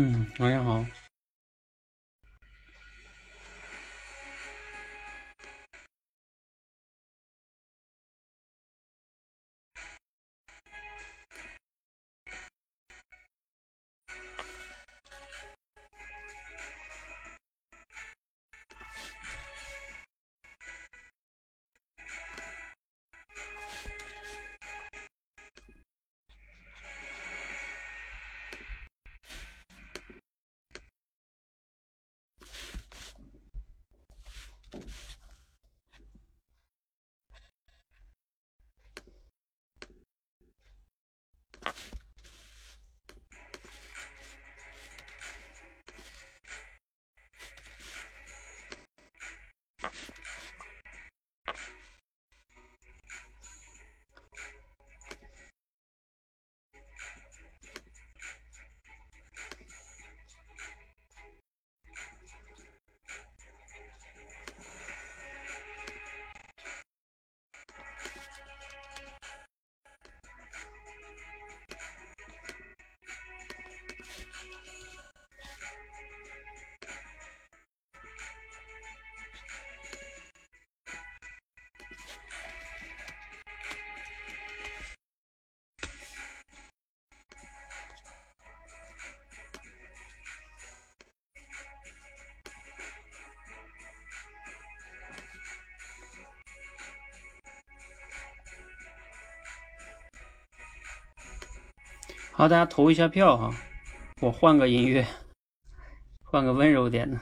嗯，晚上好。好，大家投一下票哈，我换个音乐，换个温柔点的。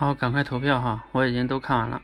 好，赶快投票哈！我已经都看完了。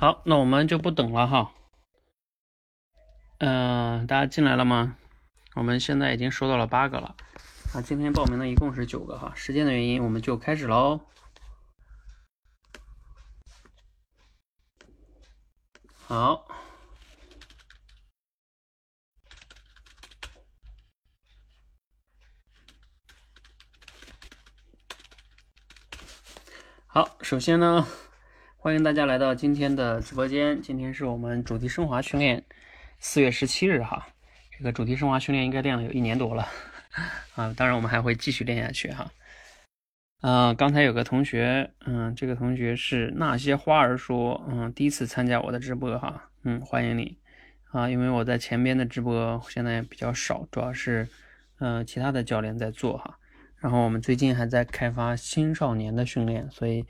好，那我们就不等了哈。嗯，大家进来了吗？我们现在已经收到了八个了。那，今天报名的一共是九个哈。时间的原因，我们就开始喽。好，好，首先呢。欢迎大家来到今天的直播间。今天是我们主题升华训练四月十七日哈。这个主题升华训练应该练了有一年多了啊。当然我们还会继续练下去哈。啊，刚才有个同学，嗯，这个同学是那些花儿说，嗯，第一次参加我的直播哈，嗯，欢迎你啊。因为我在前边的直播现在比较少，主要是嗯其他的教练在做哈。然后我们最近还在开发青少年的训练，所以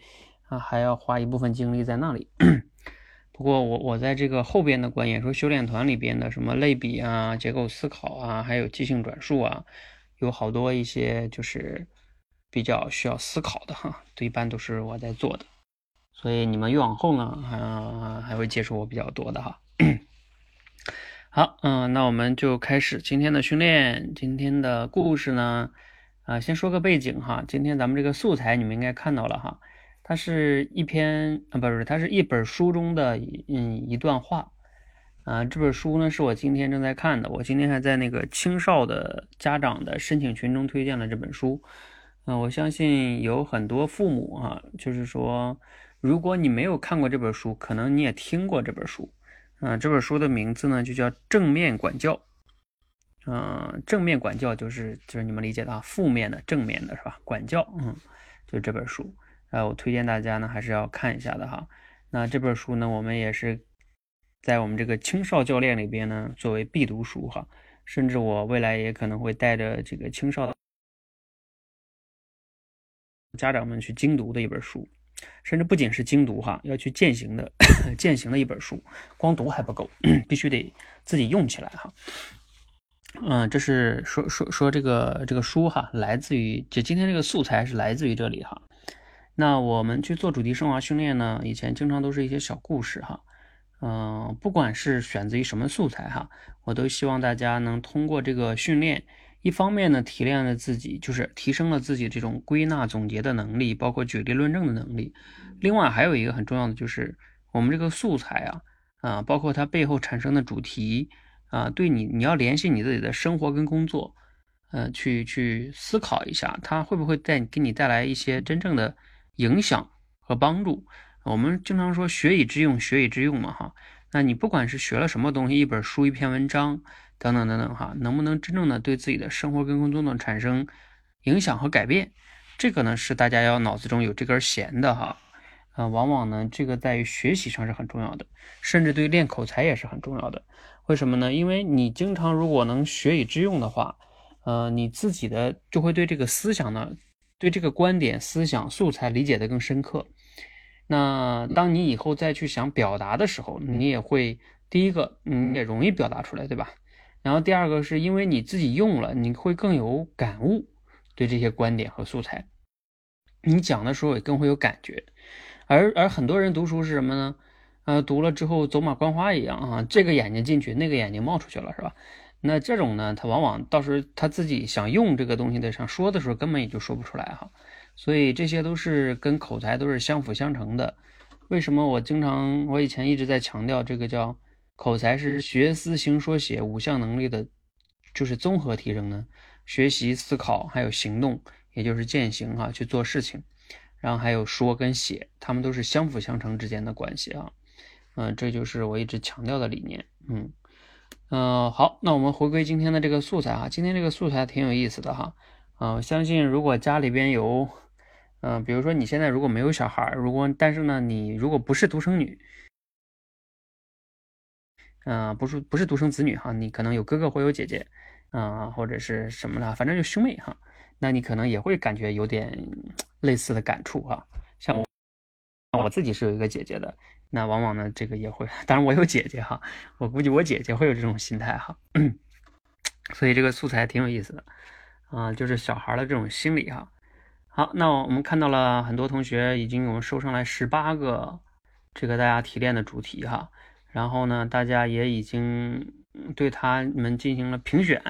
啊还要花一部分精力在那里。不过我我在这个后边的观演说修炼团里边的什么类比啊、结构思考啊，还有即兴转述啊，有好多一些就是比较需要思考的哈，这一般都是我在做的。所以你们越往后呢，还还会接触我比较多的哈。好，嗯，那我们就开始今天的训练。今天的故事呢？啊，先说个背景哈。今天咱们这个素材你们应该看到了哈，它是一篇啊，不是，它是一本书中的嗯一段话啊。这本书呢是我今天正在看的，我今天还在那个青少的家长的申请群中推荐了这本书。嗯，我相信有很多父母啊，就是说，如果你没有看过这本书，可能你也听过这本书。嗯，这本书的名字呢就叫《正面管教》。嗯，正面管教就是就是你们理解的啊，负面的、正面的是吧？管教，嗯，就这本书，呃，我推荐大家呢还是要看一下的哈。那这本书呢，我们也是在我们这个青少教练里边呢作为必读书哈，甚至我未来也可能会带着这个青少的家长们去精读的一本书，甚至不仅是精读哈，要去践行的 践行的一本书，光读还不够，必须得自己用起来哈。嗯，这是说说说这个这个书哈，来自于就今天这个素材是来自于这里哈。那我们去做主题升华训练呢，以前经常都是一些小故事哈。嗯，不管是选择于什么素材哈，我都希望大家能通过这个训练，一方面呢提炼了自己，就是提升了自己这种归纳总结的能力，包括举例论证的能力。另外还有一个很重要的就是我们这个素材啊啊，包括它背后产生的主题。啊，对你，你要联系你自己的生活跟工作，嗯，去去思考一下，它会不会带给你带来一些真正的影响和帮助？我们经常说学以致用，学以致用嘛，哈。那你不管是学了什么东西，一本书、一篇文章等等等等，哈，能不能真正的对自己的生活跟工作呢产生影响和改变？这个呢是大家要脑子中有这根弦的，哈。啊，往往呢这个在于学习上是很重要的，甚至对练口才也是很重要的。为什么呢？因为你经常如果能学以致用的话，呃，你自己的就会对这个思想呢，对这个观点、思想素材理解的更深刻。那当你以后再去想表达的时候，你也会第一个，你也容易表达出来，对吧？然后第二个是因为你自己用了，你会更有感悟，对这些观点和素材，你讲的时候也更会有感觉。而而很多人读书是什么呢？呃，读了之后走马观花一样啊，这个眼睛进去，那个眼睛冒出去了，是吧？那这种呢，他往往到时候他自己想用这个东西的想说的时候，根本也就说不出来哈。所以这些都是跟口才都是相辅相成的。为什么我经常我以前一直在强调这个叫口才是学思行说写五项能力的，就是综合提升呢？学习、思考还有行动，也就是践行哈，去做事情，然后还有说跟写，他们都是相辅相成之间的关系啊。嗯，这就是我一直强调的理念。嗯，嗯，好，那我们回归今天的这个素材哈。今天这个素材挺有意思的哈。嗯，相信如果家里边有，嗯，比如说你现在如果没有小孩，如果但是呢，你如果不是独生女，嗯，不是不是独生子女哈，你可能有哥哥或有姐姐，啊，或者是什么的，反正就兄妹哈，那你可能也会感觉有点类似的感触哈。像我，我自己是有一个姐姐的。那往往呢，这个也会，当然我有姐姐哈，我估计我姐姐会有这种心态哈，所以这个素材挺有意思的啊，就是小孩的这种心理哈。好，那我们看到了很多同学已经我们收上来十八个这个大家提炼的主题哈，然后呢，大家也已经对他们进行了评选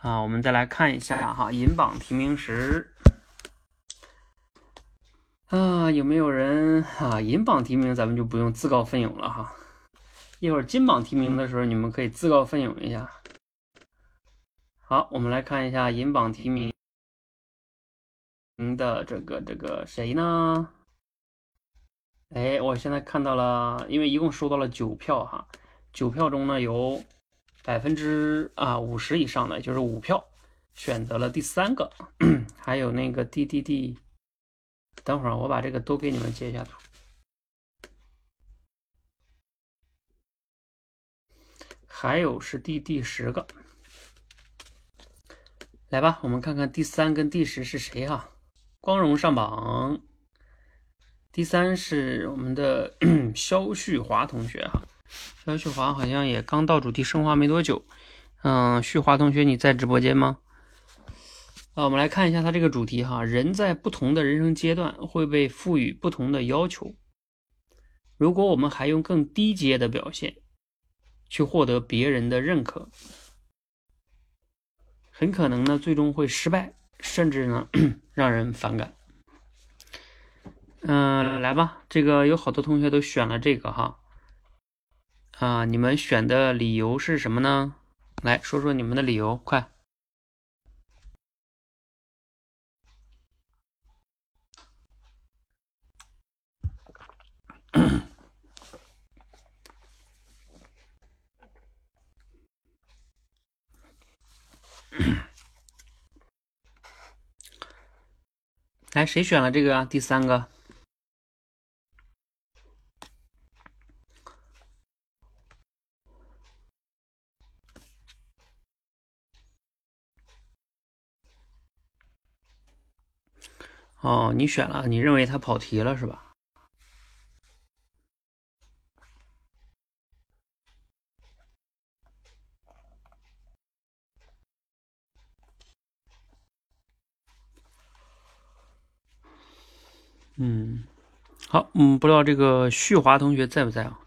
啊，我们再来看一下哈，银榜提名时。啊，有没有人啊？银榜提名咱们就不用自告奋勇了哈。一会儿金榜题名的时候，你们可以自告奋勇一下。好，我们来看一下银榜提名的这个这个谁呢？哎，我现在看到了，因为一共收到了九票哈，九票中呢有百分之啊五十以上的，就是五票选择了第三个，还有那个滴滴滴。等会儿我把这个都给你们截一下图，还有是第第十个，来吧，我们看看第三跟第十是谁哈？光荣上榜，第三是我们的 肖旭华同学哈。肖旭华好像也刚到主题升华没多久。嗯，旭华同学你在直播间吗？啊，我们来看一下他这个主题哈。人在不同的人生阶段会被赋予不同的要求。如果我们还用更低阶的表现去获得别人的认可。很可能呢，最终会失败，甚至呢，让人反感。嗯，来吧，这个有好多同学都选了这个哈。啊，你们选的理由是什么呢？来说说你们的理由，快。来，谁选了这个啊？第三个。哦，你选了，你认为他跑题了是吧？嗯，好，嗯，不知道这个旭华同学在不在啊？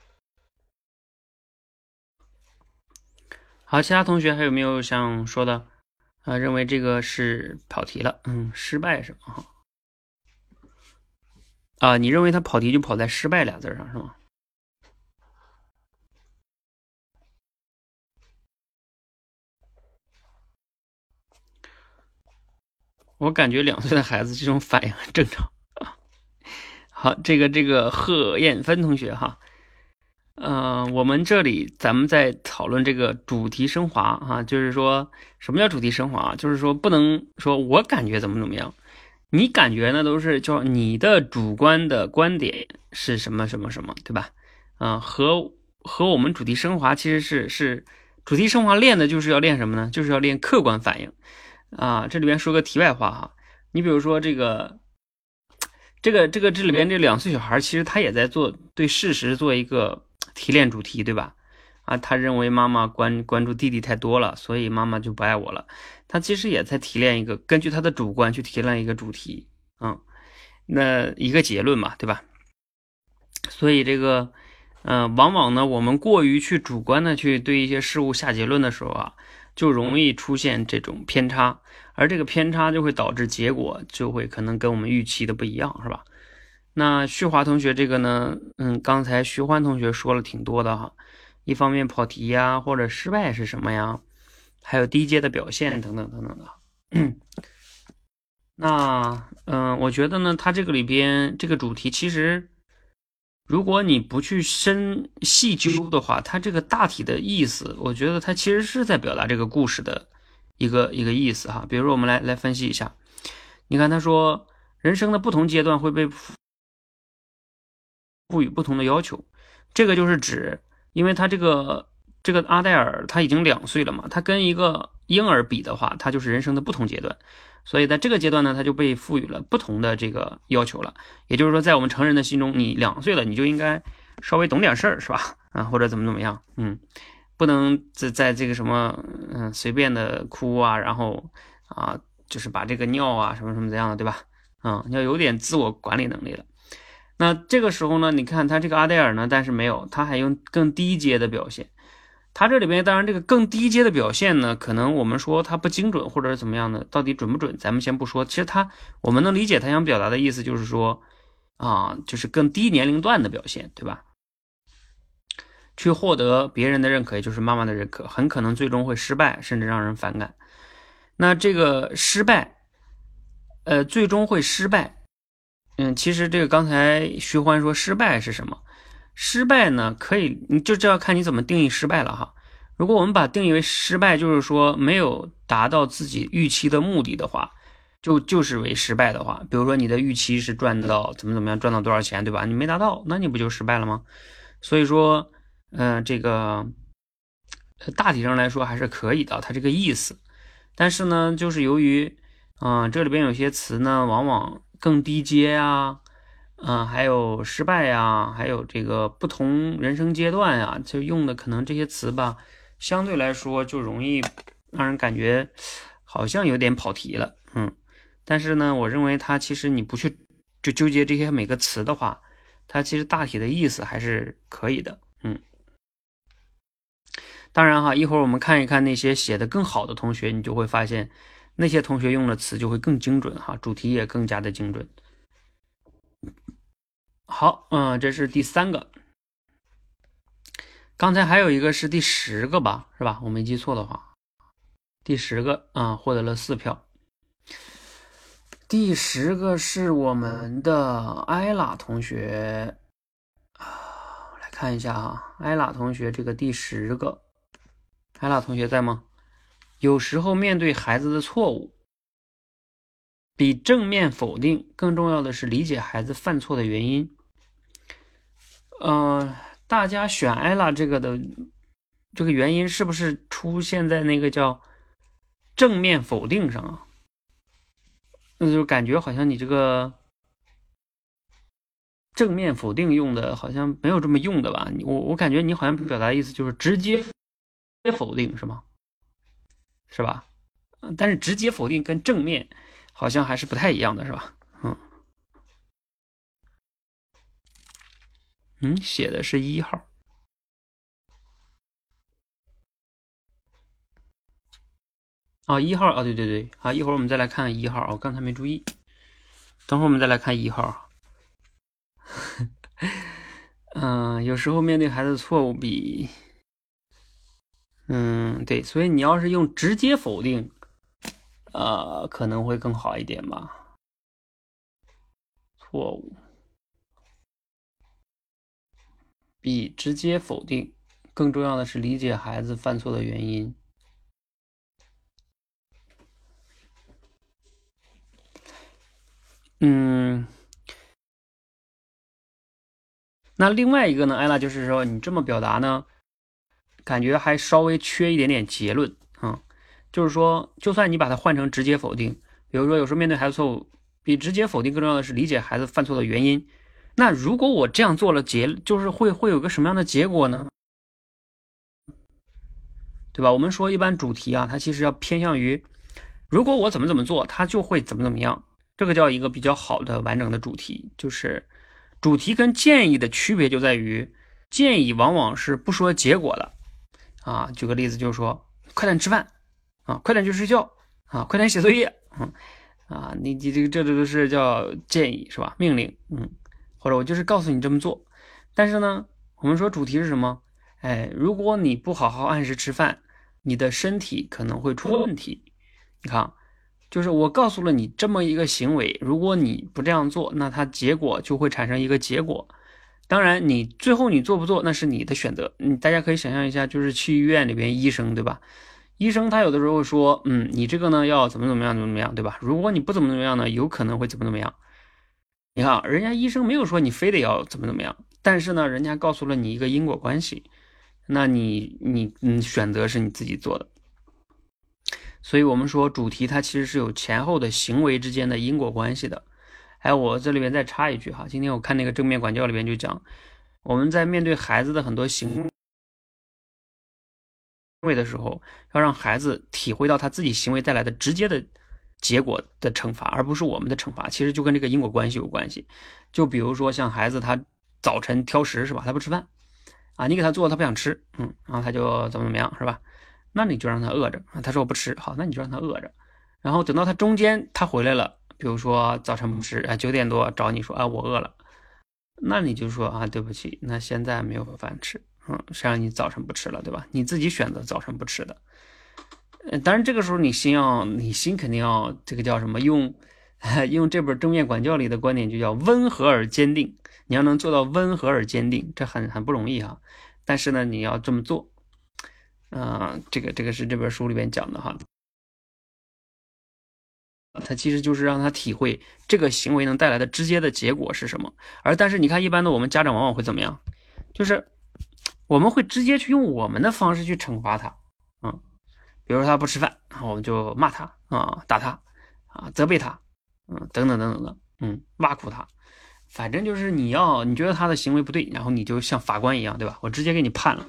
好，其他同学还有没有想说的？啊，认为这个是跑题了，嗯，失败是吗？啊，你认为他跑题就跑在“失败”俩字上是吗？我感觉两岁的孩子这种反应很正常。好，这个这个贺艳芬同学哈，嗯，我们这里咱们在讨论这个主题升华哈，就是说什么叫主题升华？就是说不能说我感觉怎么怎么样，你感觉呢都是叫你的主观的观点是什么什么什么，对吧？啊，和和我们主题升华其实是是主题升华练的就是要练什么呢？就是要练客观反应啊。这里边说个题外话哈，你比如说这个。这个这个这里边这两岁小孩其实他也在做对事实做一个提炼主题，对吧？啊，他认为妈妈关关注弟弟太多了，所以妈妈就不爱我了。他其实也在提炼一个根据他的主观去提炼一个主题，嗯，那一个结论嘛，对吧？所以这个，嗯，往往呢，我们过于去主观的去对一些事物下结论的时候啊，就容易出现这种偏差。而这个偏差就会导致结果就会可能跟我们预期的不一样，是吧？那旭华同学这个呢，嗯，刚才徐欢同学说了挺多的哈，一方面跑题呀，或者失败是什么呀，还有低阶的表现等等等等的。那嗯，我觉得呢，他这个里边这个主题其实，如果你不去深细究的话，他这个大体的意思，我觉得他其实是在表达这个故事的。一个一个意思哈，比如说我们来来分析一下，你看他说人生的不同阶段会被赋予不同的要求，这个就是指，因为他这个这个阿黛尔他已经两岁了嘛，他跟一个婴儿比的话，他就是人生的不同阶段，所以在这个阶段呢，他就被赋予了不同的这个要求了。也就是说，在我们成人的心中，你两岁了，你就应该稍微懂点事儿，是吧？啊，或者怎么怎么样，嗯。不能在在这个什么嗯随便的哭啊，然后啊就是把这个尿啊什么什么这样的对吧？嗯，要有点自我管理能力了。那这个时候呢，你看他这个阿黛尔呢，但是没有，他还用更低阶的表现。他这里边当然这个更低阶的表现呢，可能我们说他不精准或者是怎么样的，到底准不准，咱们先不说。其实他我们能理解他想表达的意思，就是说啊，就是更低年龄段的表现，对吧？去获得别人的认可，也就是妈妈的认可，很可能最终会失败，甚至让人反感。那这个失败，呃，最终会失败。嗯，其实这个刚才徐欢说失败是什么？失败呢，可以，你就这要看你怎么定义失败了哈。如果我们把定义为失败，就是说没有达到自己预期的目的的话，就就是为失败的话。比如说你的预期是赚到怎么怎么样，赚到多少钱，对吧？你没达到，那你不就失败了吗？所以说。嗯，这个大体上来说还是可以的，它这个意思。但是呢，就是由于，嗯，这里边有些词呢，往往更低阶呀，嗯，还有失败呀，还有这个不同人生阶段呀，就用的可能这些词吧，相对来说就容易让人感觉好像有点跑题了，嗯。但是呢，我认为它其实你不去就纠结这些每个词的话，它其实大体的意思还是可以的，当然哈，一会儿我们看一看那些写的更好的同学，你就会发现那些同学用的词就会更精准哈，主题也更加的精准。好，嗯，这是第三个。刚才还有一个是第十个吧，是吧？我没记错的话，第十个啊，获得了四票。第十个是我们的艾拉同学啊，来看一下啊，艾拉同学这个第十个。艾拉同学在吗？有时候面对孩子的错误，比正面否定更重要的是理解孩子犯错的原因。嗯，大家选艾拉这个的这个原因是不是出现在那个叫正面否定上啊？那就感觉好像你这个正面否定用的好像没有这么用的吧？我我感觉你好像表达意思就是直接。接否定是吗？是吧？但是直接否定跟正面好像还是不太一样的，是吧？嗯，嗯，写的是一号。啊，一号啊，对对对，啊，一会儿我们再来看一号啊，我刚才没注意，等会儿我们再来看一号。嗯，有时候面对孩子的错误比。嗯，对，所以你要是用直接否定，呃，可能会更好一点吧。错误比直接否定更重要的是理解孩子犯错的原因。嗯，那另外一个呢，艾拉就是说，你这么表达呢？感觉还稍微缺一点点结论啊，就是说，就算你把它换成直接否定，比如说有时候面对孩子错误，比直接否定更重要的是理解孩子犯错的原因。那如果我这样做了结，就是会会有个什么样的结果呢？对吧？我们说一般主题啊，它其实要偏向于，如果我怎么怎么做，它就会怎么怎么样，这个叫一个比较好的完整的主题。就是主题跟建议的区别就在于，建议往往是不说结果的。啊，举个例子，就是说，快点吃饭，啊，快点去睡觉，啊，快点写作业，嗯，啊，你你这个这都是叫建议是吧？命令，嗯，或者我就是告诉你这么做。但是呢，我们说主题是什么？哎，如果你不好好按时吃饭，你的身体可能会出问题。你看，就是我告诉了你这么一个行为，如果你不这样做，那它结果就会产生一个结果。当然，你最后你做不做那是你的选择。嗯，大家可以想象一下，就是去医院里边，医生对吧？医生他有的时候说，嗯，你这个呢要怎么怎么样，怎么怎么样，对吧？如果你不怎么怎么样呢，有可能会怎么怎么样。你看，人家医生没有说你非得要怎么怎么样，但是呢，人家告诉了你一个因果关系，那你你嗯，选择是你自己做的。所以我们说主题它其实是有前后的行为之间的因果关系的。哎，我这里边再插一句哈，今天我看那个正面管教里边就讲，我们在面对孩子的很多行为的时候，要让孩子体会到他自己行为带来的直接的结果的惩罚，而不是我们的惩罚。其实就跟这个因果关系有关系。就比如说像孩子他早晨挑食是吧？他不吃饭啊，你给他做他不想吃，嗯，然后他就怎么怎么样是吧？那你就让他饿着啊，他说我不吃，好，那你就让他饿着，然后等到他中间他回来了。比如说早晨不吃啊，九点多找你说啊我饿了，那你就说啊对不起，那现在没有饭吃，嗯，谁让你早晨不吃了，对吧？你自己选择早晨不吃的，嗯，当然这个时候你心要，你心肯定要这个叫什么？用 用这本正面管教里的观点就叫温和而坚定，你要能做到温和而坚定，这很很不容易哈。但是呢，你要这么做，嗯，这个这个是这本书里边讲的哈。他其实就是让他体会这个行为能带来的直接的结果是什么，而但是你看，一般的我们家长往往会怎么样？就是我们会直接去用我们的方式去惩罚他，嗯，比如说他不吃饭，我们就骂他啊，打他啊，责备他，嗯，等等等等的，嗯，挖苦他，反正就是你要你觉得他的行为不对，然后你就像法官一样，对吧？我直接给你判了，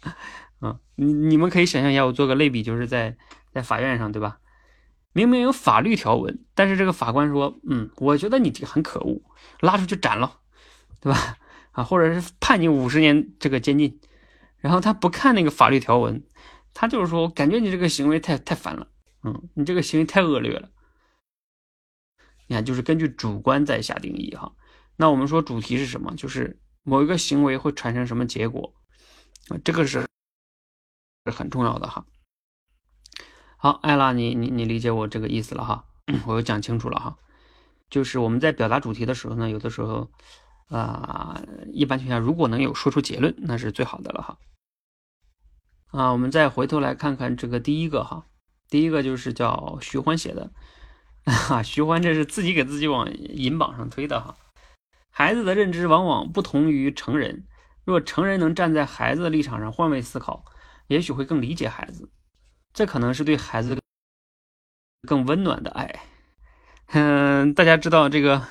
嗯，你你们可以想象一下，我做个类比，就是在在法院上，对吧？明明有法律条文，但是这个法官说，嗯，我觉得你这个很可恶，拉出去斩了，对吧？啊，或者是判你五十年这个监禁，然后他不看那个法律条文，他就是说，感觉你这个行为太太烦了，嗯，你这个行为太恶劣了。你看，就是根据主观在下定义哈。那我们说主题是什么？就是某一个行为会产生什么结果啊？这个是是很重要的哈。好，艾拉，你你你理解我这个意思了哈，我又讲清楚了哈，就是我们在表达主题的时候呢，有的时候啊，一般情况下如果能有说出结论，那是最好的了哈。啊，我们再回头来看看这个第一个哈，第一个就是叫徐欢写的，啊，徐欢这是自己给自己往银榜上推的哈。孩子的认知往往不同于成人，若成人能站在孩子的立场上换位思考，也许会更理解孩子。这可能是对孩子更温暖的爱。嗯，大家知道这个，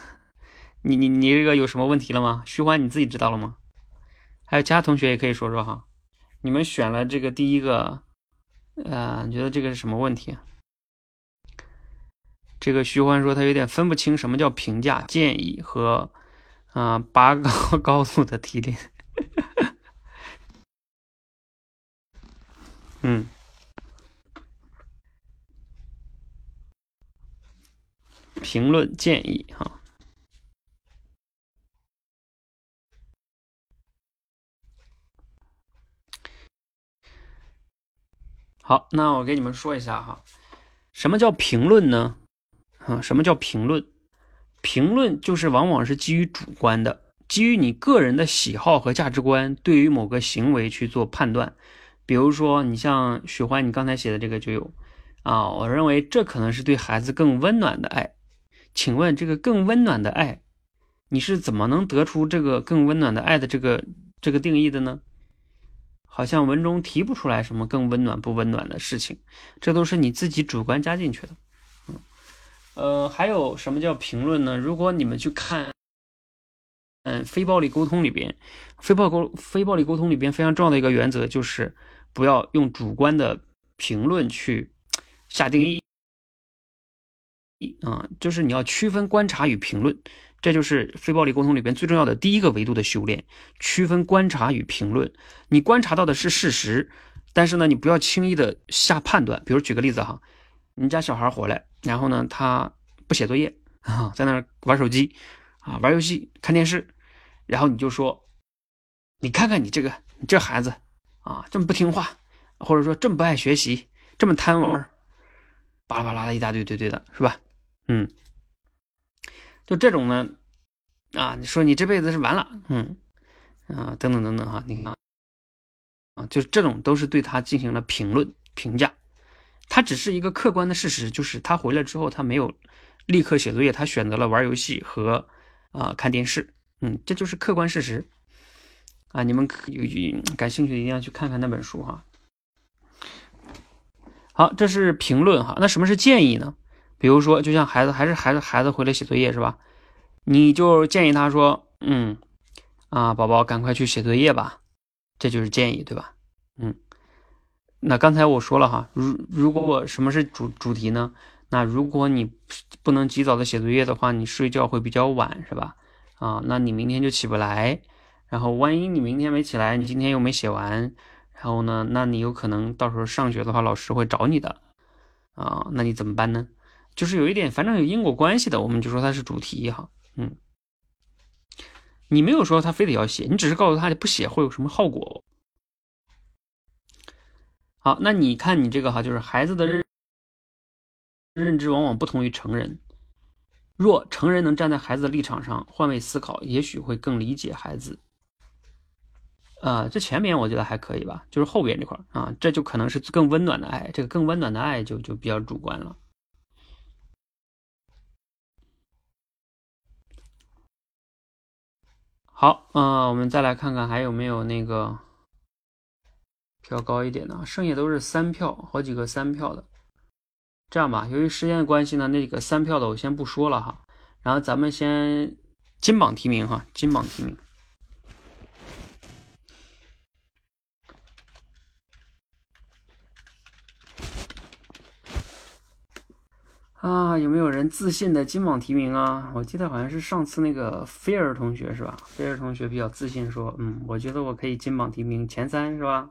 你你你这个有什么问题了吗？徐欢你自己知道了吗？还有其他同学也可以说说哈。你们选了这个第一个，呃，你觉得这个是什么问题？这个徐欢说他有点分不清什么叫评价、建议和啊拔高 高度的提炼。嗯。评论建议哈，好，那我给你们说一下哈，什么叫评论呢？啊，什么叫评论？评论就是往往是基于主观的，基于你个人的喜好和价值观，对于某个行为去做判断。比如说，你像许欢，你刚才写的这个就有啊，我认为这可能是对孩子更温暖的爱。请问这个更温暖的爱，你是怎么能得出这个更温暖的爱的这个这个定义的呢？好像文中提不出来什么更温暖不温暖的事情，这都是你自己主观加进去的。嗯，呃，还有什么叫评论呢？如果你们去看，嗯，非暴力沟通里边，非暴沟非暴力沟通里边非常重要的一个原则就是不要用主观的评论去下定义。啊，就是你要区分观察与评论，这就是非暴力沟通里边最重要的第一个维度的修炼，区分观察与评论。你观察到的是事实，但是呢，你不要轻易的下判断。比如举个例子哈，你家小孩回来，然后呢，他不写作业啊，在那玩手机啊，玩游戏、看电视，然后你就说，你看看你这个，你这孩子啊，这么不听话，或者说这么不爱学习，这么贪玩，巴拉巴拉的一大堆堆堆的，是吧？嗯，就这种呢，啊，你说你这辈子是完了，嗯，啊，等等等等哈，你看，啊，就这种都是对他进行了评论评价，他只是一个客观的事实，就是他回来之后他没有立刻写作业，他选择了玩游戏和啊看电视，嗯，这就是客观事实，啊，你们有感兴趣的一定要去看看那本书哈。好，这是评论哈，那什么是建议呢？比如说，就像孩子还是孩子，孩子回来写作业是吧？你就建议他说：“嗯，啊，宝宝赶快去写作业吧。”这就是建议，对吧？嗯，那刚才我说了哈，如如果我什么是主主题呢？那如果你不能及早的写作业的话，你睡觉会比较晚，是吧？啊，那你明天就起不来。然后万一你明天没起来，你今天又没写完，然后呢，那你有可能到时候上学的话，老师会找你的。啊，那你怎么办呢？就是有一点，反正有因果关系的，我们就说它是主题哈。嗯，你没有说他非得要写，你只是告诉他你不写会有什么后果。好，那你看你这个哈，就是孩子的认认知往往不同于成人。若成人能站在孩子的立场上换位思考，也许会更理解孩子。啊，这前面我觉得还可以吧，就是后边这块啊，这就可能是更温暖的爱，这个更温暖的爱就就比较主观了。好，嗯，我们再来看看还有没有那个票高一点的，剩下都是三票，好几个三票的。这样吧，由于时间的关系呢，那个三票的我先不说了哈，然后咱们先金榜题名哈，金榜题名。啊，有没有人自信的金榜题名啊？我记得好像是上次那个菲尔同学是吧？菲尔同学比较自信说，嗯，我觉得我可以金榜题名前三是吧？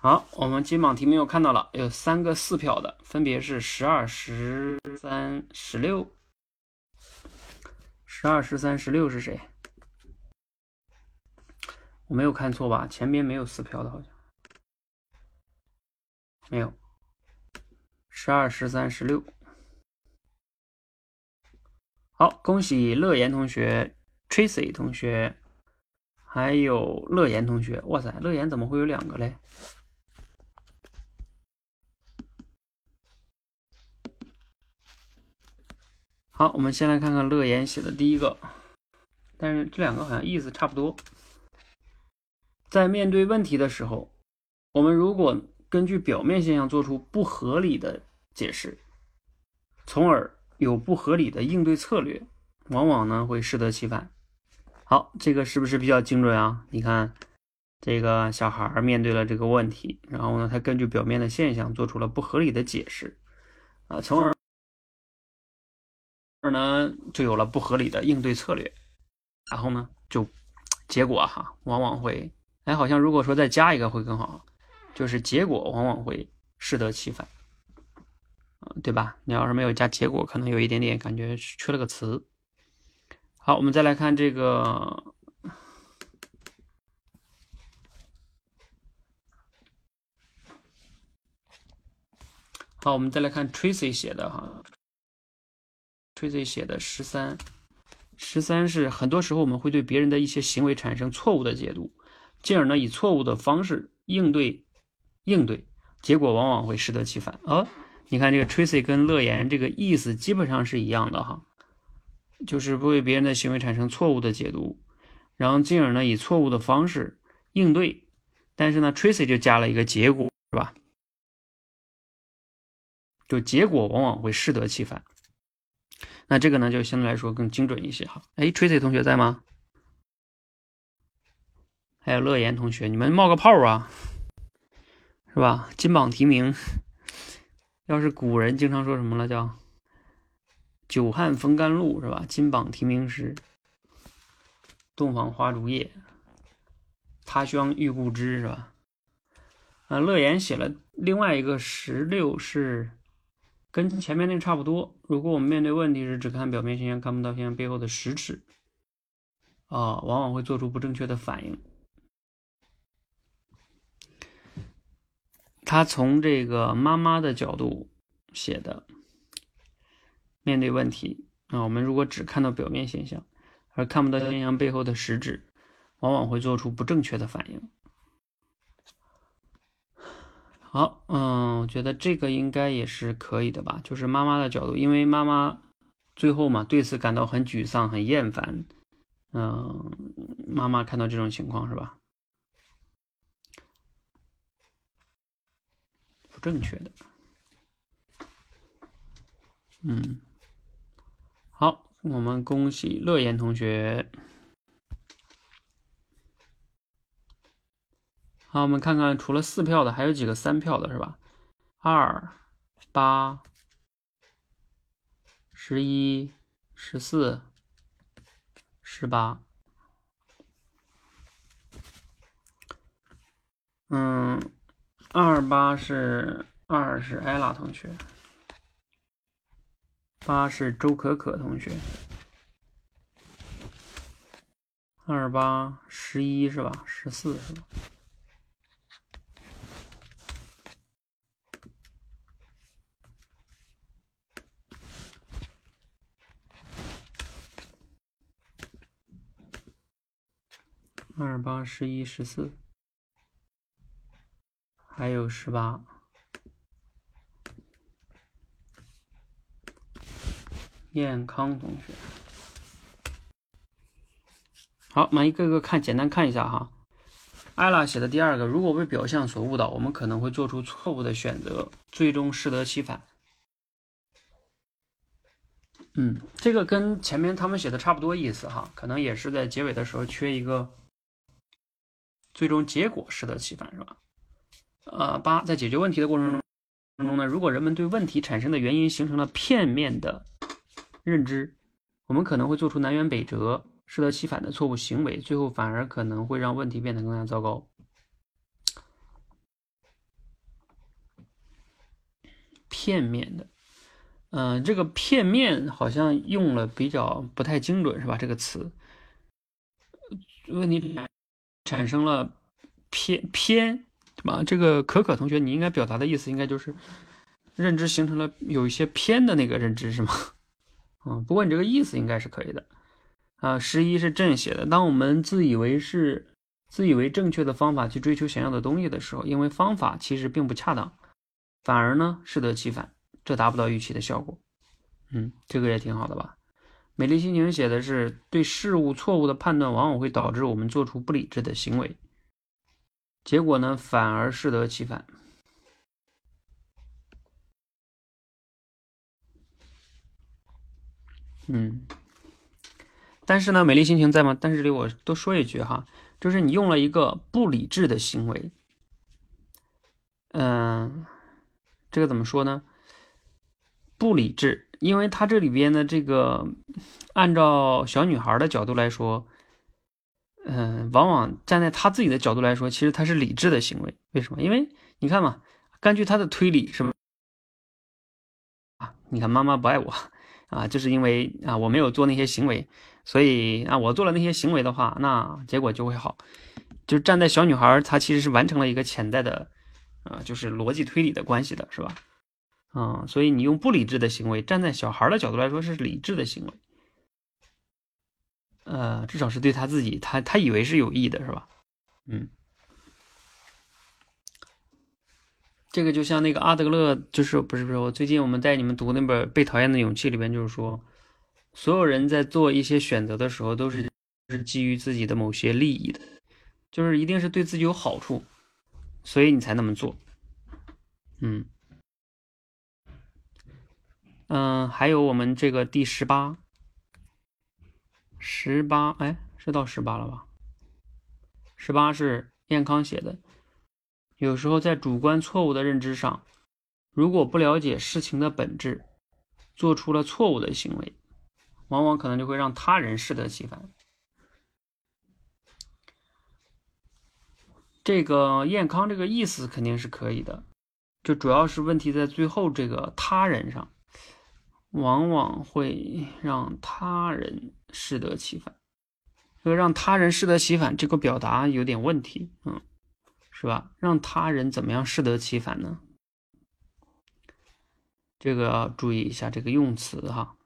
好，我们金榜题名又看到了，有三个四票的，分别是十二、十三、十六。十二、十三、十六是谁？我没有看错吧？前边没有四票的，好像没有。十二、十三、十六。好，恭喜乐言同学、Tracy 同学，还有乐言同学。哇塞，乐言怎么会有两个嘞？好，我们先来看看乐言写的第一个，但是这两个好像意思差不多。在面对问题的时候，我们如果根据表面现象做出不合理的解释，从而有不合理的应对策略，往往呢会适得其反。好，这个是不是比较精准啊？你看，这个小孩面对了这个问题，然后呢，他根据表面的现象做出了不合理的解释，啊，从而。而呢，就有了不合理的应对策略，然后呢，就结果哈，往往会，哎，好像如果说再加一个会更好，就是结果往往会适得其反，对吧？你要是没有加结果，可能有一点点感觉缺了个词。好，我们再来看这个，好，我们再来看 Tracy 写的哈。Tracy 写的十三，十三是很多时候我们会对别人的一些行为产生错误的解读，进而呢以错误的方式应对应对，结果往往会适得其反。哦，你看这个 Tracy 跟乐言这个意思基本上是一样的哈，就是不为别人的行为产生错误的解读，然后进而呢以错误的方式应对，但是呢 Tracy 就加了一个结果，是吧？就结果往往会适得其反。那这个呢，就相对来说更精准一些哈。哎，Tracy 同学在吗？还有乐言同学，你们冒个泡啊，是吧？金榜题名，要是古人经常说什么了，叫“久旱逢甘露”是吧？金榜题名时，洞房花烛夜，他乡遇故知是吧？啊，乐言写了另外一个十六是。跟前面那差不多。如果我们面对问题时只看表面现象，看不到现象背后的实质，啊，往往会做出不正确的反应。他从这个妈妈的角度写的，面对问题啊，我们如果只看到表面现象，而看不到现象背后的实质，往往会做出不正确的反应。好，嗯，我觉得这个应该也是可以的吧。就是妈妈的角度，因为妈妈最后嘛，对此感到很沮丧、很厌烦。嗯，妈妈看到这种情况是吧？不正确的。嗯，好，我们恭喜乐言同学。那，我们看看除了四票的，还有几个三票的，是吧？二、八、十一、十四、十八。嗯，二八是二是艾拉同学，八是周可可同学，二八十一是吧？十四是吧？二八十一十四，还有十八。燕康同学，好，我们一个个看，简单看一下哈。艾拉写的第二个，如果被表象所误导，我们可能会做出错误的选择，最终适得其反。嗯，这个跟前面他们写的差不多意思哈，可能也是在结尾的时候缺一个最终结果适得其反，是吧？呃，八，在解决问题的过程中中呢，如果人们对问题产生的原因形成了片面的认知，我们可能会做出南辕北辙。适得其反的错误行为，最后反而可能会让问题变得更加糟糕。片面的，嗯，这个片面好像用了比较不太精准，是吧？这个词，问题产生了偏偏，对吧？这个可可同学，你应该表达的意思应该就是认知形成了有一些偏的那个认知，是吗？嗯，不过你这个意思应该是可以的。啊，十一是正写的。当我们自以为是、自以为正确的方法去追求想要的东西的时候，因为方法其实并不恰当，反而呢适得其反，这达不到预期的效果。嗯，这个也挺好的吧？美丽心情写的是对事物错误的判断，往往会导致我们做出不理智的行为，结果呢反而适得其反。嗯。但是呢，美丽心情在吗？但是这里我多说一句哈，就是你用了一个不理智的行为，嗯，这个怎么说呢？不理智，因为他这里边的这个，按照小女孩的角度来说，嗯，往往站在他自己的角度来说，其实他是理智的行为。为什么？因为你看嘛，根据他的推理，是吧？啊，你看妈妈不爱我啊，就是因为啊，我没有做那些行为。所以啊，我做了那些行为的话，那结果就会好。就站在小女孩，她其实是完成了一个潜在的，啊，就是逻辑推理的关系的，是吧？嗯，所以你用不理智的行为，站在小孩的角度来说是理智的行为，呃，至少是对他自己，他他以为是有益的，是吧？嗯，这个就像那个阿德勒，就是不是不是，我最近我们带你们读那本《被讨厌的勇气》里边，就是说。所有人在做一些选择的时候，都是是基于自己的某些利益的，就是一定是对自己有好处，所以你才那么做。嗯嗯，还有我们这个第十八，十八，哎，是到十八了吧？十八是燕康写的。有时候在主观错误的认知上，如果不了解事情的本质，做出了错误的行为。往往可能就会让他人适得其反。这个燕康这个意思肯定是可以的，就主要是问题在最后这个他人上，往往会让他人适得其反。这个让他人适得其反，这个表达有点问题，嗯，是吧？让他人怎么样适得其反呢？这个要注意一下这个用词哈。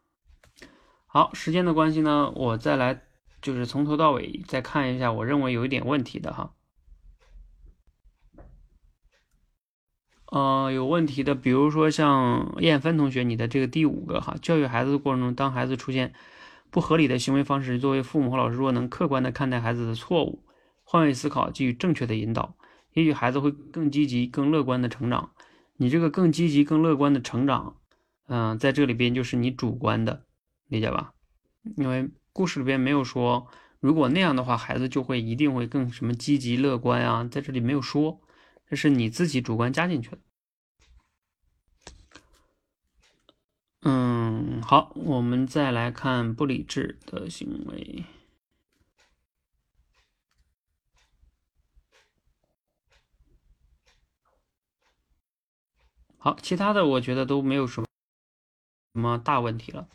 好，时间的关系呢，我再来就是从头到尾再看一下，我认为有一点问题的哈。呃，有问题的，比如说像燕芬同学，你的这个第五个哈，教育孩子的过程中，当孩子出现不合理的行为方式，作为父母和老师，若能客观的看待孩子的错误，换位思考，给予正确的引导，也许孩子会更积极、更乐观的成长。你这个更积极、更乐观的成长，嗯，在这里边就是你主观的。理解吧？因为故事里边没有说，如果那样的话，孩子就会一定会更什么积极乐观啊，在这里没有说，这是你自己主观加进去的。嗯，好，我们再来看不理智的行为。好，其他的我觉得都没有什么什么大问题了。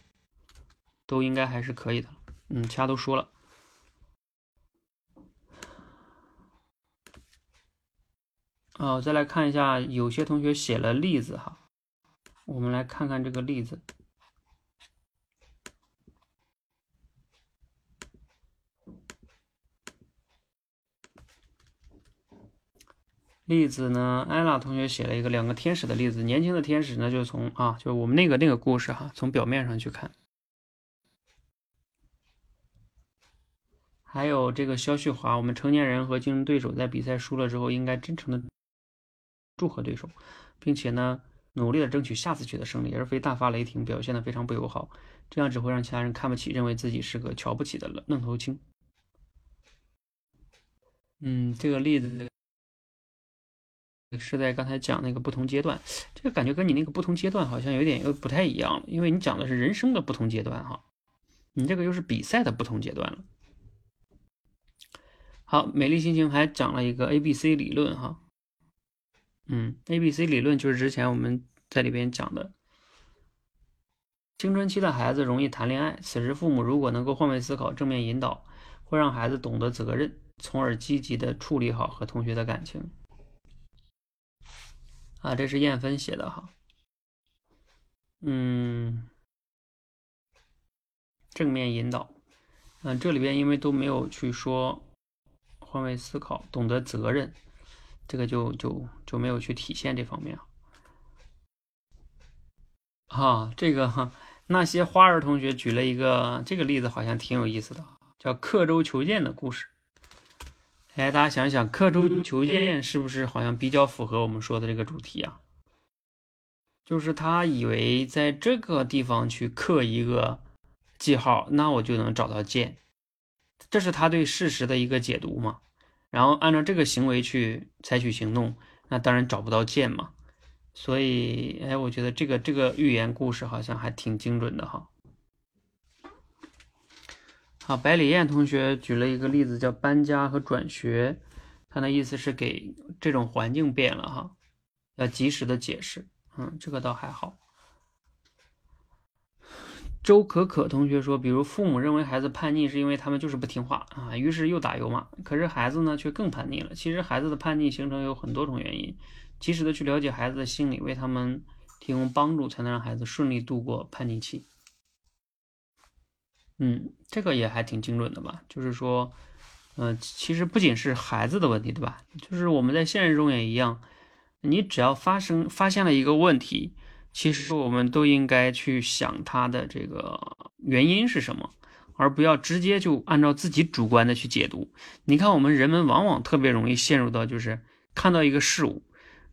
都应该还是可以的，嗯，其他都说了。哦，再来看一下，有些同学写了例子哈，我们来看看这个例子。例子呢，艾拉同学写了一个两个天使的例子。年轻的天使呢，就从啊，就我们那个那个故事哈，从表面上去看。还有这个肖旭华，我们成年人和竞争对手在比赛输了之后，应该真诚的祝贺对手，并且呢，努力的争取下次取得胜利，而非大发雷霆，表现的非常不友好，这样只会让其他人看不起，认为自己是个瞧不起的愣头青。嗯，这个例子是在刚才讲那个不同阶段，这个感觉跟你那个不同阶段好像有点又不太一样了，因为你讲的是人生的不同阶段哈，你这个又是比赛的不同阶段了。好，美丽心情还讲了一个 A B C 理论哈，嗯，A B C 理论就是之前我们在里边讲的，青春期的孩子容易谈恋爱，此时父母如果能够换位思考、正面引导，会让孩子懂得责任，从而积极的处理好和同学的感情。啊，这是燕芬写的哈，嗯，正面引导，嗯，这里边因为都没有去说。换位思考，懂得责任，这个就就就没有去体现这方面啊。这个哈，那些花儿同学举了一个这个例子，好像挺有意思的，叫刻舟求剑的故事。哎，大家想想，刻舟求剑是不是好像比较符合我们说的这个主题啊？就是他以为在这个地方去刻一个记号，那我就能找到剑。这是他对事实的一个解读嘛？然后按照这个行为去采取行动，那当然找不到剑嘛。所以，哎，我觉得这个这个寓言故事好像还挺精准的哈。好，百里燕同学举了一个例子，叫搬家和转学，他的意思是给这种环境变了哈，要及时的解释。嗯，这个倒还好。周可可同学说，比如父母认为孩子叛逆是因为他们就是不听话啊，于是又打又骂。可是孩子呢却更叛逆了。其实孩子的叛逆形成有很多种原因，及时的去了解孩子的心理，为他们提供帮助，才能让孩子顺利度过叛逆期。嗯，这个也还挺精准的吧？就是说，嗯，其实不仅是孩子的问题，对吧？就是我们在现实中也一样，你只要发生发现了一个问题。其实我们都应该去想它的这个原因是什么，而不要直接就按照自己主观的去解读。你看，我们人们往往特别容易陷入到就是看到一个事物，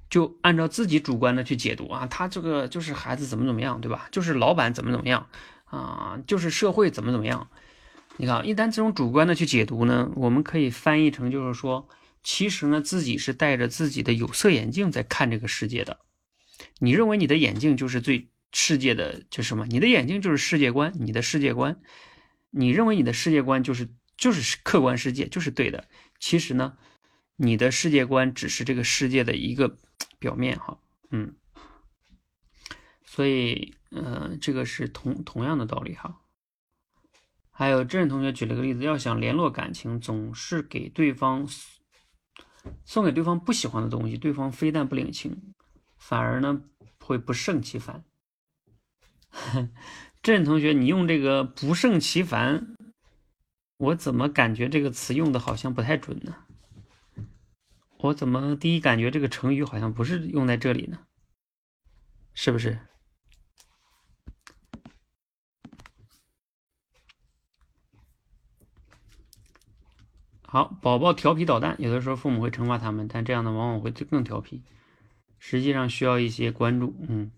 就按照自己主观的去解读啊，他这个就是孩子怎么怎么样，对吧？就是老板怎么怎么样啊，就是社会怎么怎么样。你看，一旦这种主观的去解读呢，我们可以翻译成就是说，其实呢自己是戴着自己的有色眼镜在看这个世界的。你认为你的眼镜就是最世界的，就是什么？你的眼镜就是世界观，你的世界观，你认为你的世界观就是就是客观世界，就是对的。其实呢，你的世界观只是这个世界的一个表面，哈，嗯。所以，呃，这个是同同样的道理，哈。还有郑同学举了个例子，要想联络感情，总是给对方送给对方不喜欢的东西，对方非但不领情。反而呢会不胜其烦。郑同学，你用这个“不胜其烦”，我怎么感觉这个词用的好像不太准呢？我怎么第一感觉这个成语好像不是用在这里呢？是不是？好，宝宝调皮捣蛋，有的时候父母会惩罚他们，但这样的往往会更调皮。实际上需要一些关注，嗯，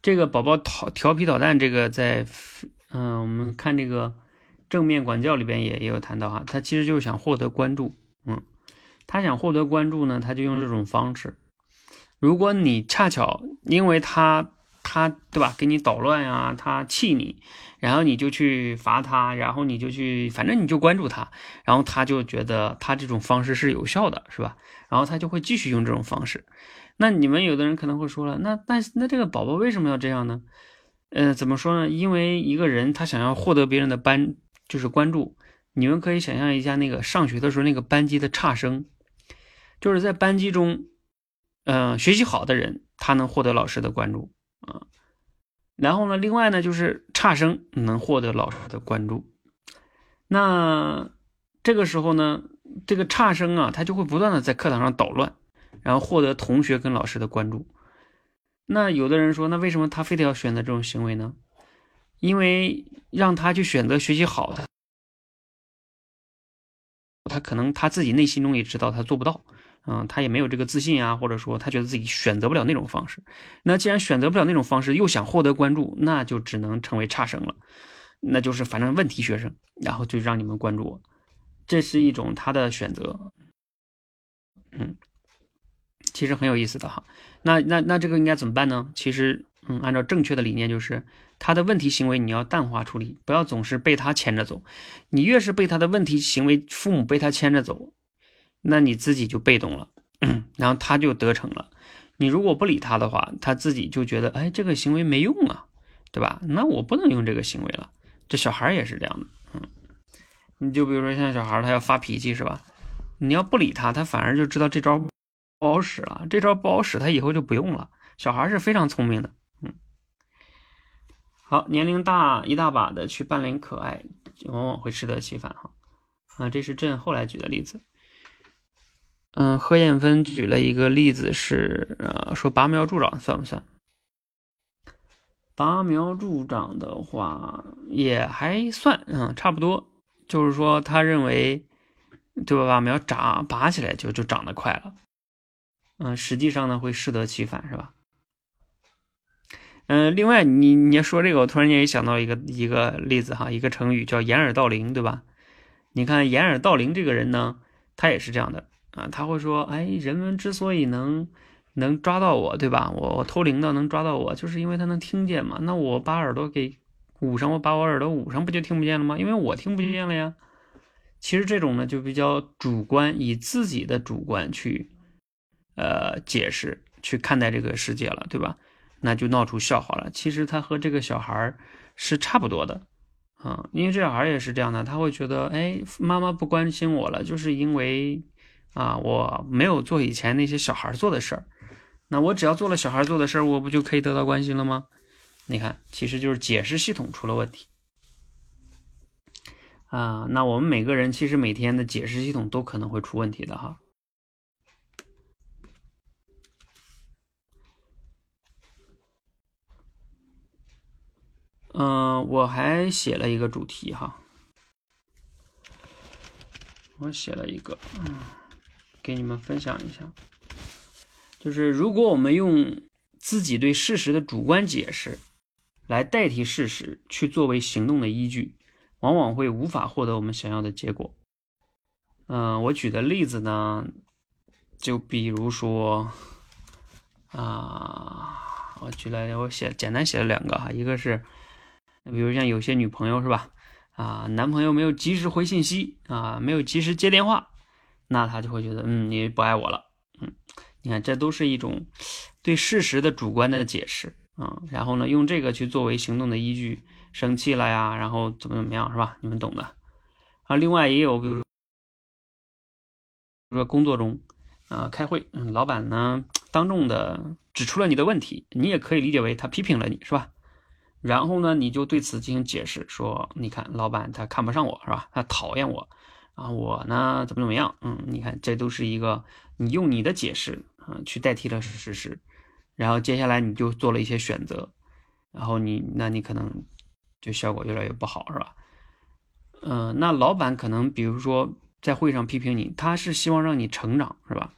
这个宝宝淘调皮捣蛋，这个在，嗯，我们看这个正面管教里边也也有谈到哈，他其实就是想获得关注，嗯，他想获得关注呢，他就用这种方式。如果你恰巧因为他他对吧，给你捣乱呀，他气你，然后你就去罚他，然后你就去，反正你就关注他，然后他就觉得他这种方式是有效的，是吧？然后他就会继续用这种方式。那你们有的人可能会说了，那那那这个宝宝为什么要这样呢？呃，怎么说呢？因为一个人他想要获得别人的班就是关注，你们可以想象一下那个上学的时候那个班级的差生，就是在班级中，嗯，学习好的人他能获得老师的关注啊，然后呢，另外呢就是差生能获得老师的关注，那这个时候呢，这个差生啊，他就会不断的在课堂上捣乱。然后获得同学跟老师的关注。那有的人说，那为什么他非得要选择这种行为呢？因为让他去选择学习好的，他可能他自己内心中也知道他做不到，嗯，他也没有这个自信啊，或者说他觉得自己选择不了那种方式。那既然选择不了那种方式，又想获得关注，那就只能成为差生了，那就是反正问题学生，然后就让你们关注我，这是一种他的选择，嗯。其实很有意思的哈，那那那这个应该怎么办呢？其实，嗯，按照正确的理念，就是他的问题行为你要淡化处理，不要总是被他牵着走。你越是被他的问题行为，父母被他牵着走，那你自己就被动了，然后他就得逞了。你如果不理他的话，他自己就觉得，哎，这个行为没用啊，对吧？那我不能用这个行为了。这小孩也是这样的，嗯，你就比如说像小孩，他要发脾气是吧？你要不理他，他反而就知道这招。不好使了，这招不好使，他以后就不用了。小孩是非常聪明的，嗯。好，年龄大一大把的去扮脸可爱，往往会适得其反哈。啊，这是朕后来举的例子。嗯，何艳芬举了一个例子是，呃，说拔苗助长算不算？拔苗助长的话也还算，嗯，差不多。就是说，他认为，对吧？把苗长拔起来就就长得快了。嗯，实际上呢会适得其反，是吧？嗯，另外你你要说这个，我突然间也想到一个一个例子哈，一个成语叫掩耳盗铃，对吧？你看掩耳盗铃这个人呢，他也是这样的啊，他会说，哎，人们之所以能能抓到我，对吧？我我偷铃铛能抓到我，就是因为他能听见嘛。那我把耳朵给捂上，我把我耳朵捂上，不就听不见了吗？因为我听不见了呀。其实这种呢就比较主观，以自己的主观去。呃，解释去看待这个世界了，对吧？那就闹出笑话了。其实他和这个小孩是差不多的，啊，因为这小孩也是这样的，他会觉得，哎，妈妈不关心我了，就是因为啊，我没有做以前那些小孩做的事儿。那我只要做了小孩做的事儿，我不就可以得到关心了吗？你看，其实就是解释系统出了问题啊。那我们每个人其实每天的解释系统都可能会出问题的哈。嗯，我还写了一个主题哈，我写了一个，嗯，给你们分享一下，就是如果我们用自己对事实的主观解释来代替事实去作为行动的依据，往往会无法获得我们想要的结果。嗯，我举的例子呢，就比如说，啊，我举了，我写简单写了两个哈，一个是。比如像有些女朋友是吧？啊，男朋友没有及时回信息啊，没有及时接电话，那她就会觉得，嗯，你不爱我了。嗯，你看，这都是一种对事实的主观的解释啊。然后呢，用这个去作为行动的依据，生气了呀，然后怎么怎么样是吧？你们懂的。啊，另外也有，比如说工作中啊，开会，嗯，老板呢当众的指出了你的问题，你也可以理解为他批评了你是吧？然后呢，你就对此进行解释，说，你看，老板他看不上我是吧？他讨厌我，啊，我呢怎么怎么样？嗯，你看，这都是一个你用你的解释啊去代替了事实，然后接下来你就做了一些选择，然后你，那你可能就效果越来越不好，是吧？嗯，那老板可能比如说在会上批评你，他是希望让你成长，是吧？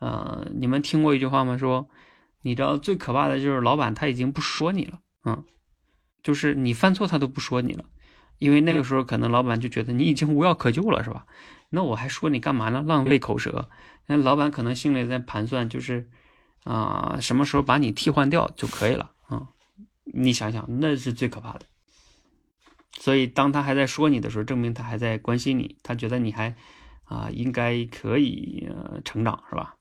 呃，你们听过一句话吗？说，你知道最可怕的就是老板他已经不说你了，嗯。就是你犯错，他都不说你了，因为那个时候可能老板就觉得你已经无药可救了，是吧？那我还说你干嘛呢？浪费口舌。那老板可能心里在盘算，就是啊，什么时候把你替换掉就可以了啊？你想想，那是最可怕的。所以当他还在说你的时候，证明他还在关心你，他觉得你还啊应该可以成长，是吧？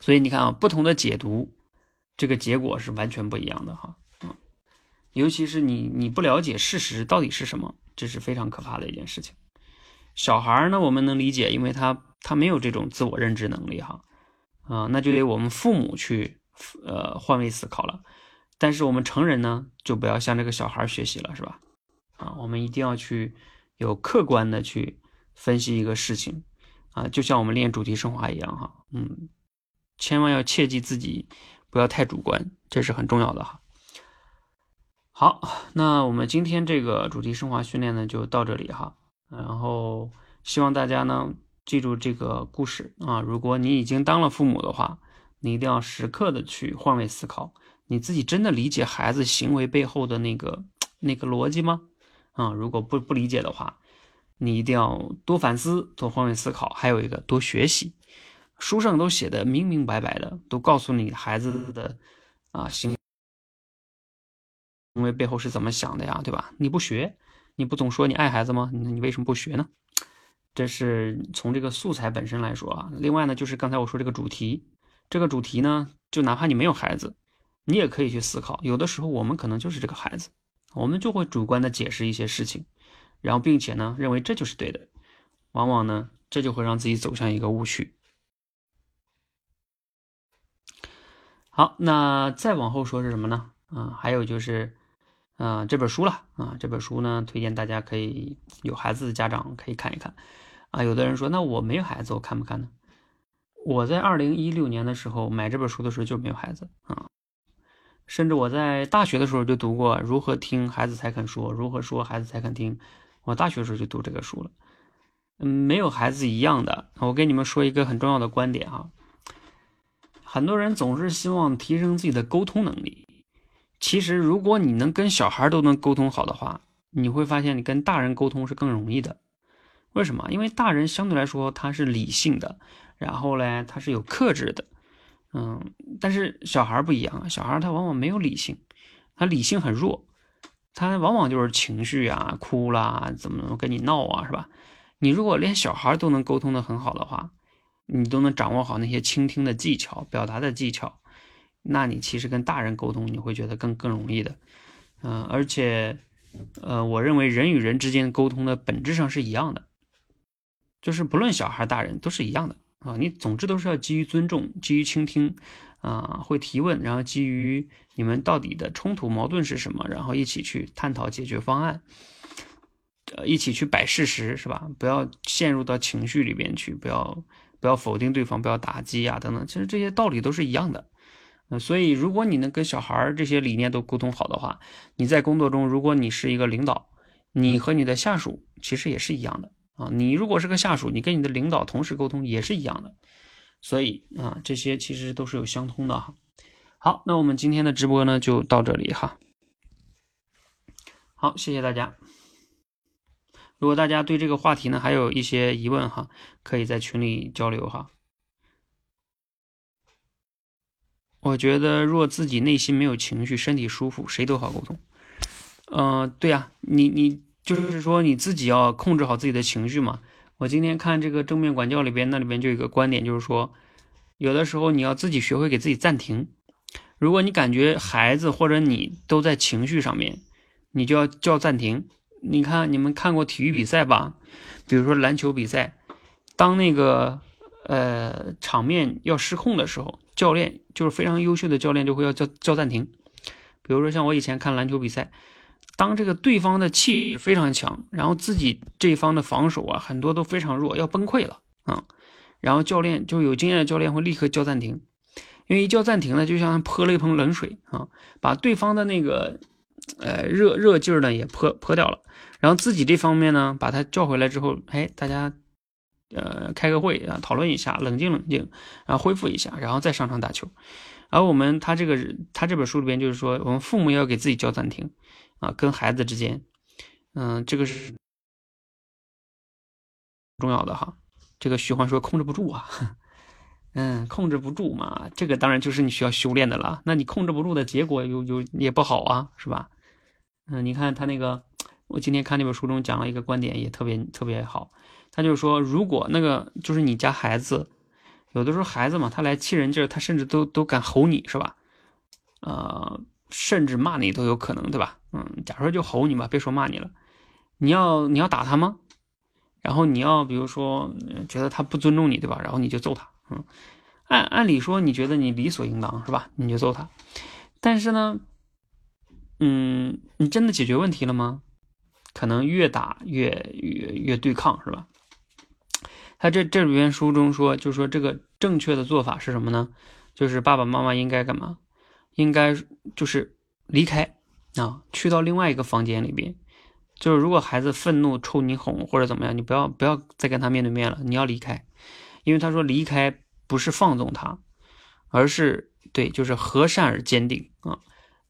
所以你看啊，不同的解读，这个结果是完全不一样的哈。尤其是你，你不了解事实到底是什么，这是非常可怕的一件事情。小孩儿呢，我们能理解，因为他他没有这种自我认知能力哈，啊，那就得我们父母去呃换位思考了。但是我们成人呢，就不要向这个小孩学习了，是吧？啊，我们一定要去有客观的去分析一个事情，啊，就像我们练主题升华一样哈，嗯，千万要切记自己不要太主观，这是很重要的哈。好，那我们今天这个主题升华训练呢就到这里哈，然后希望大家呢记住这个故事啊，如果你已经当了父母的话，你一定要时刻的去换位思考，你自己真的理解孩子行为背后的那个那个逻辑吗？啊，如果不不理解的话。你一定要多反思，多换位思考，还有一个多学习。书上都写的明明白白的，都告诉你孩子的啊行因为背后是怎么想的呀，对吧？你不学，你不总说你爱孩子吗？那你为什么不学呢？这是从这个素材本身来说啊。另外呢，就是刚才我说这个主题，这个主题呢，就哪怕你没有孩子，你也可以去思考。有的时候我们可能就是这个孩子，我们就会主观的解释一些事情。然后，并且呢，认为这就是对的，往往呢，这就会让自己走向一个误区。好，那再往后说是什么呢？啊，还有就是，啊，这本书了啊，这本书呢，推荐大家可以有孩子的家长可以看一看。啊，有的人说，那我没有孩子，我看不看呢？我在二零一六年的时候买这本书的时候就没有孩子啊，甚至我在大学的时候就读过《如何听孩子才肯说》，如何说孩子才肯听。我大学时候就读这个书了，嗯，没有孩子一样的。我跟你们说一个很重要的观点哈，很多人总是希望提升自己的沟通能力。其实，如果你能跟小孩都能沟通好的话，你会发现你跟大人沟通是更容易的。为什么？因为大人相对来说他是理性的，然后呢，他是有克制的，嗯，但是小孩不一样，小孩他往往没有理性，他理性很弱。他往往就是情绪啊，哭啦，怎么跟你闹啊，是吧？你如果连小孩都能沟通的很好的话，你都能掌握好那些倾听的技巧、表达的技巧，那你其实跟大人沟通，你会觉得更更容易的。嗯，而且，呃，我认为人与人之间沟通的本质上是一样的，就是不论小孩大人都是一样的啊。你总之都是要基于尊重，基于倾听。啊，会提问，然后基于你们到底的冲突矛盾是什么，然后一起去探讨解决方案，呃，一起去摆事实，是吧？不要陷入到情绪里边去，不要不要否定对方，不要打击呀，等等。其实这些道理都是一样的。所以如果你能跟小孩儿这些理念都沟通好的话，你在工作中，如果你是一个领导，你和你的下属其实也是一样的啊。你如果是个下属，你跟你的领导同时沟通也是一样的。所以啊，这些其实都是有相通的哈。好，那我们今天的直播呢就到这里哈。好，谢谢大家。如果大家对这个话题呢还有一些疑问哈，可以在群里交流哈。我觉得若自己内心没有情绪，身体舒服，谁都好沟通。嗯，对呀，你你就是说你自己要控制好自己的情绪嘛。我今天看这个正面管教里边，那里边就有一个观点，就是说，有的时候你要自己学会给自己暂停。如果你感觉孩子或者你都在情绪上面，你就要叫暂停。你看，你们看过体育比赛吧？比如说篮球比赛，当那个呃场面要失控的时候，教练就是非常优秀的教练就会要叫叫暂停。比如说像我以前看篮球比赛。当这个对方的气非常强，然后自己这方的防守啊，很多都非常弱，要崩溃了啊，然后教练就有经验的教练会立刻叫暂停，因为一叫暂停呢，就像泼了一盆冷水啊，把对方的那个呃热热劲儿呢也泼泼掉了，然后自己这方面呢把他叫回来之后，哎，大家呃开个会啊，讨论一下，冷静冷静，然后恢复一下，然后再上场打球。而我们他这个他这本书里边就是说，我们父母要给自己叫暂停。啊，跟孩子之间，嗯，这个是重要的哈。这个徐欢说控制不住啊，嗯，控制不住嘛，这个当然就是你需要修炼的了。那你控制不住的结果，有有也不好啊，是吧？嗯，你看他那个，我今天看那本书中讲了一个观点，也特别特别好。他就说，如果那个就是你家孩子，有的时候孩子嘛，他来气人劲儿，他甚至都都敢吼你，是吧？呃。甚至骂你都有可能，对吧？嗯，假如说就吼你吧，别说骂你了，你要你要打他吗？然后你要比如说觉得他不尊重你，对吧？然后你就揍他，嗯，按按理说你觉得你理所应当是吧？你就揍他，但是呢，嗯，你真的解决问题了吗？可能越打越越越对抗是吧？他这这里边书中说，就说这个正确的做法是什么呢？就是爸爸妈妈应该干嘛？应该就是离开啊，去到另外一个房间里边。就是如果孩子愤怒、抽你哄或者怎么样，你不要不要再跟他面对面了，你要离开，因为他说离开不是放纵他，而是对，就是和善而坚定啊。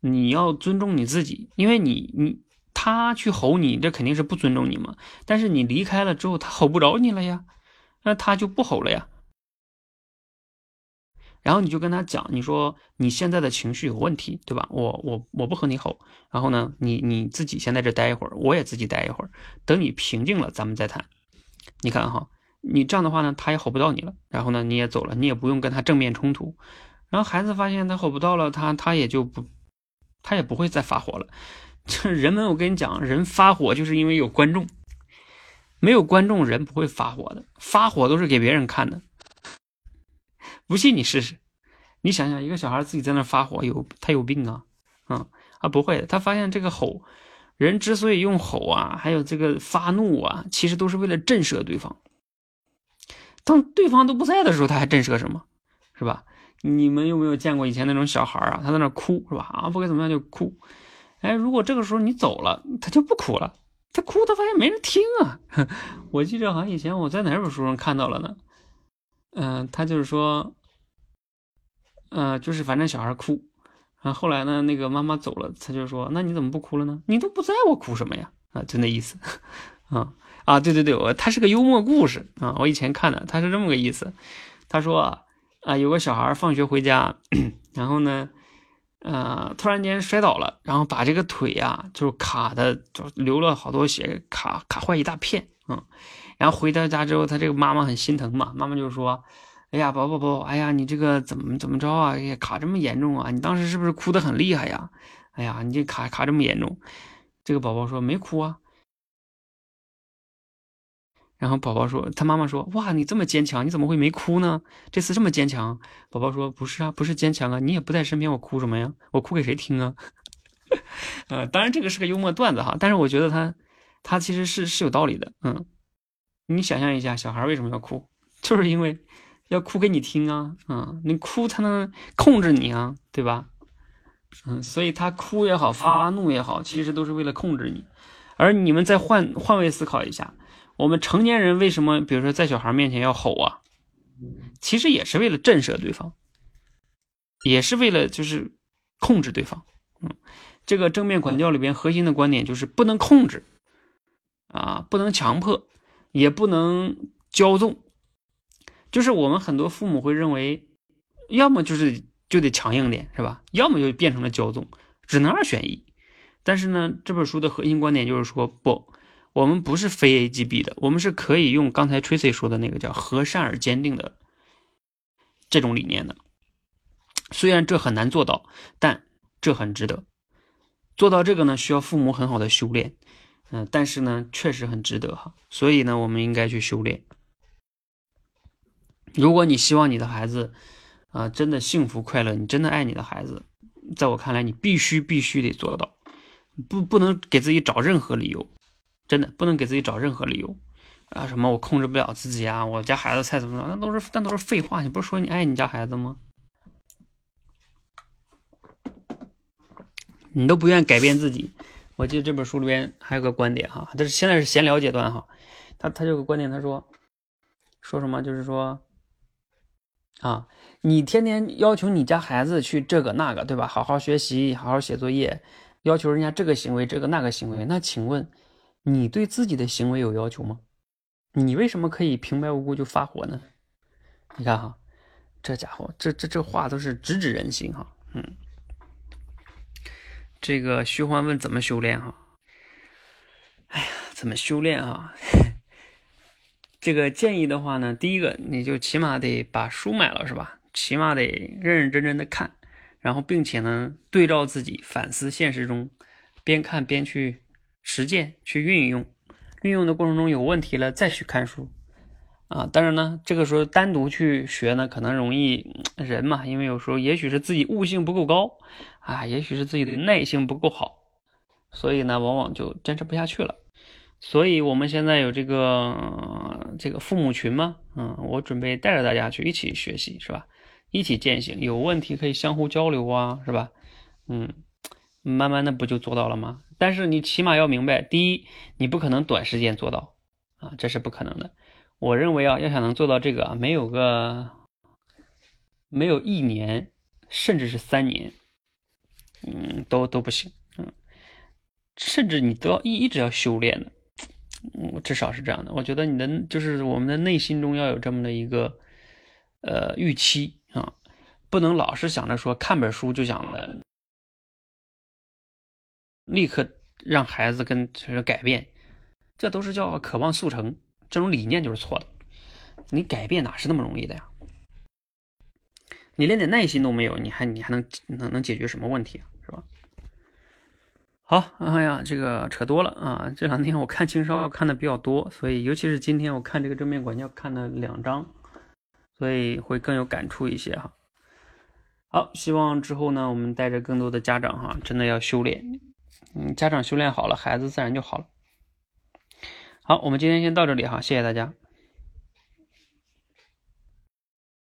你要尊重你自己，因为你你他去吼你，这肯定是不尊重你嘛。但是你离开了之后，他吼不着你了呀，那他就不吼了呀。然后你就跟他讲，你说你现在的情绪有问题，对吧？我我我不和你吼，然后呢，你你自己先在这待一会儿，我也自己待一会儿，等你平静了，咱们再谈。你看哈，你这样的话呢，他也吼不到你了，然后呢，你也走了，你也不用跟他正面冲突。然后孩子发现他吼不到了，他他也就不，他也不会再发火了。这人们，我跟你讲，人发火就是因为有观众，没有观众，人不会发火的，发火都是给别人看的。不信你试试，你想想，一个小孩自己在那发火，有他有病啊？啊啊，不会的，他发现这个吼，人之所以用吼啊，还有这个发怒啊，其实都是为了震慑对方。当对方都不在的时候，他还震慑什么？是吧？你们有没有见过以前那种小孩啊？他在那哭是吧？啊，不该怎么样就哭。哎，如果这个时候你走了，他就不哭了。他哭，他发现没人听啊。我记得好像以前我在哪本书上看到了呢。嗯，他就是说。嗯，就是反正小孩哭，然后后来呢，那个妈妈走了，他就说：“那你怎么不哭了呢？你都不在我哭什么呀？”啊，就那意思，啊啊，对对对，我他是个幽默故事啊，我以前看的，他是这么个意思。他说啊，有个小孩放学回家，然后呢，呃，突然间摔倒了，然后把这个腿呀，就卡的就流了好多血，卡卡坏一大片，嗯，然后回到家之后，他这个妈妈很心疼嘛，妈妈就说。哎呀，宝宝宝宝，哎呀，你这个怎么怎么着啊？哎，卡这么严重啊？你当时是不是哭的很厉害呀？哎呀，你这卡卡这么严重，这个宝宝说没哭啊。然后宝宝说，他妈妈说，哇，你这么坚强，你怎么会没哭呢？这次这么坚强。宝宝说，不是啊，不是坚强啊，你也不在身边，我哭什么呀？我哭给谁听啊？呃，当然这个是个幽默段子哈，但是我觉得他他其实是是有道理的。嗯，你想象一下，小孩为什么要哭？就是因为。要哭给你听啊，嗯，你哭才能控制你啊，对吧？嗯，所以他哭也好，发怒也好，其实都是为了控制你。而你们再换换位思考一下，我们成年人为什么，比如说在小孩面前要吼啊？其实也是为了震慑对方，也是为了就是控制对方。嗯，这个正面管教里边核心的观点就是不能控制，啊，不能强迫，也不能骄纵。就是我们很多父母会认为，要么就是就得强硬点，是吧？要么就变成了骄纵，只能二选一。但是呢，这本书的核心观点就是说，不，我们不是非 A、G、B 的，我们是可以用刚才 Tracy 说的那个叫和善而坚定的这种理念的。虽然这很难做到，但这很值得。做到这个呢，需要父母很好的修炼，嗯，但是呢，确实很值得哈。所以呢，我们应该去修炼。如果你希望你的孩子，啊，真的幸福快乐，你真的爱你的孩子，在我看来，你必须必须得做到，不不能给自己找任何理由，真的不能给自己找任何理由，啊，什么我控制不了自己啊，我家孩子菜怎么着，那都是那都是废话，你不是说你爱你家孩子吗？你都不愿改变自己，我记得这本书里边还有个观点哈，但是现在是闲聊阶段哈，他他这个观点他说，说什么就是说。啊，你天天要求你家孩子去这个那个，对吧？好好学习，好好写作业，要求人家这个行为，这个那个行为。那请问，你对自己的行为有要求吗？你为什么可以平白无故就发火呢？你看哈，这家伙，这这这话都是直指人心哈。嗯，这个虚幻问怎么修炼哈？哎呀，怎么修炼啊？这个建议的话呢，第一个你就起码得把书买了，是吧？起码得认认真真的看，然后并且呢对照自己反思现实中，边看边去实践去运用，运用的过程中有问题了再去看书啊。当然呢，这个时候单独去学呢，可能容易人嘛，因为有时候也许是自己悟性不够高啊，也许是自己的耐性不够好，所以呢往往就坚持不下去了。所以我们现在有这个这个父母群嘛，嗯，我准备带着大家去一起学习，是吧？一起践行，有问题可以相互交流啊，是吧？嗯，慢慢的不就做到了吗？但是你起码要明白，第一，你不可能短时间做到啊，这是不可能的。我认为啊，要想能做到这个啊，没有个没有一年，甚至是三年，嗯，都都不行，嗯，甚至你都要一一直要修炼的。嗯，至少是这样的。我觉得你的就是我们的内心中要有这么的一个呃预期啊，不能老是想着说看本书就想着立刻让孩子跟就是改变，这都是叫渴望速成，这种理念就是错的。你改变哪是那么容易的呀？你连点耐心都没有，你还你还能能能解决什么问题啊？是吧？好，哎呀，这个扯多了啊！这两天我看轻烧看的比较多，所以尤其是今天我看这个正面管教看了两章，所以会更有感触一些哈。好，希望之后呢，我们带着更多的家长哈，真的要修炼，嗯，家长修炼好了，孩子自然就好了。好，我们今天先到这里哈，谢谢大家。